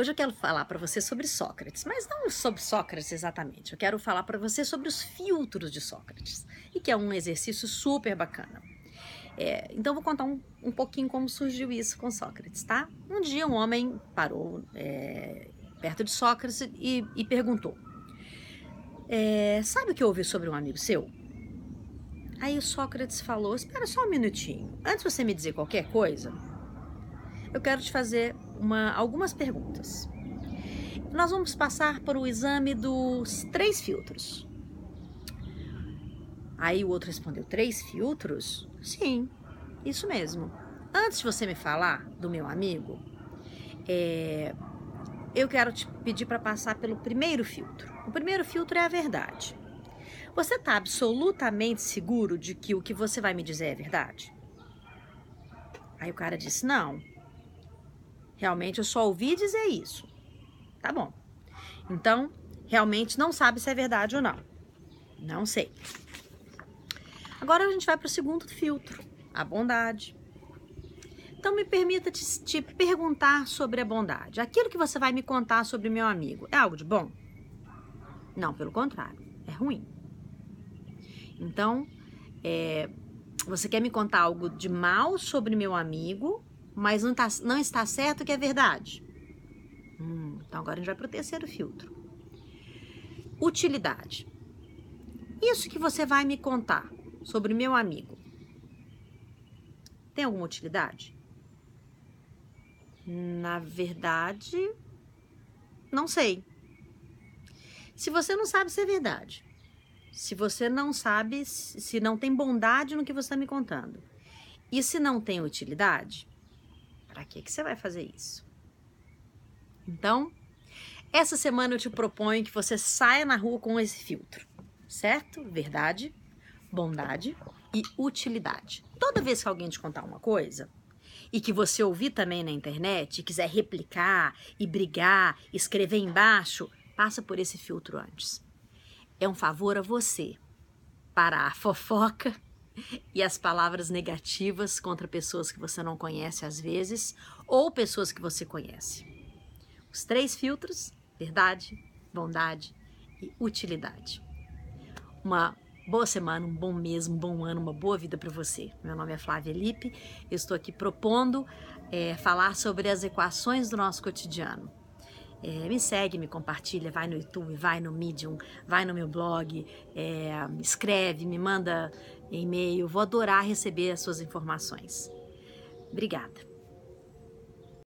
Hoje eu quero falar para você sobre Sócrates, mas não sobre Sócrates exatamente. Eu quero falar para você sobre os filtros de Sócrates, e que é um exercício super bacana. É, então vou contar um, um, pouquinho como surgiu isso com Sócrates, tá? Um dia um homem parou é, perto de Sócrates e, e perguntou: é, Sabe o que eu ouvi sobre um amigo seu? Aí o Sócrates falou: Espera só um minutinho. Antes de você me dizer qualquer coisa, eu quero te fazer uma, algumas perguntas. Nós vamos passar por o exame dos três filtros. Aí o outro respondeu: Três filtros? Sim, isso mesmo. Antes de você me falar do meu amigo, é, eu quero te pedir para passar pelo primeiro filtro. O primeiro filtro é a verdade. Você está absolutamente seguro de que o que você vai me dizer é verdade? Aí o cara disse: Não, Realmente eu só ouvi dizer isso. Tá bom. Então, realmente não sabe se é verdade ou não. Não sei. Agora a gente vai para o segundo filtro, a bondade. Então me permita te, te, perguntar sobre a bondade. Aquilo que você vai me contar sobre meu amigo é algo de bom? Não, pelo contrário, é ruim. Então, é, você quer me contar algo de mal sobre meu amigo mas não, tá, não está certo que é verdade. Hum, então agora a gente vai para o terceiro filtro. Utilidade. Isso que você vai me contar sobre meu amigo tem alguma utilidade? Na verdade, não sei. Se você não sabe se é verdade, se você não sabe, se não tem bondade no que você está me contando, e se não tem utilidade, para que, que você vai fazer isso? Então, essa semana eu te proponho que você saia na rua com esse filtro, certo? Verdade, bondade e utilidade. Toda vez que alguém te contar uma coisa e que você ouvir também na internet e quiser replicar e brigar, escrever embaixo, passa por esse filtro antes. É um favor a você para a fofoca e as palavras negativas contra pessoas que você não conhece às vezes ou pessoas que você conhece. Os três filtros: verdade, bondade e utilidade. Uma boa semana, um bom mês, um bom ano, uma boa vida para você. Meu nome é Flávia Lipe, eu estou aqui propondo é, falar sobre as equações do nosso cotidiano. É, me segue, me compartilha, vai no YouTube, vai no Medium, vai no meu blog, é, escreve, me manda e-mail. Vou adorar receber as suas informações. Obrigada.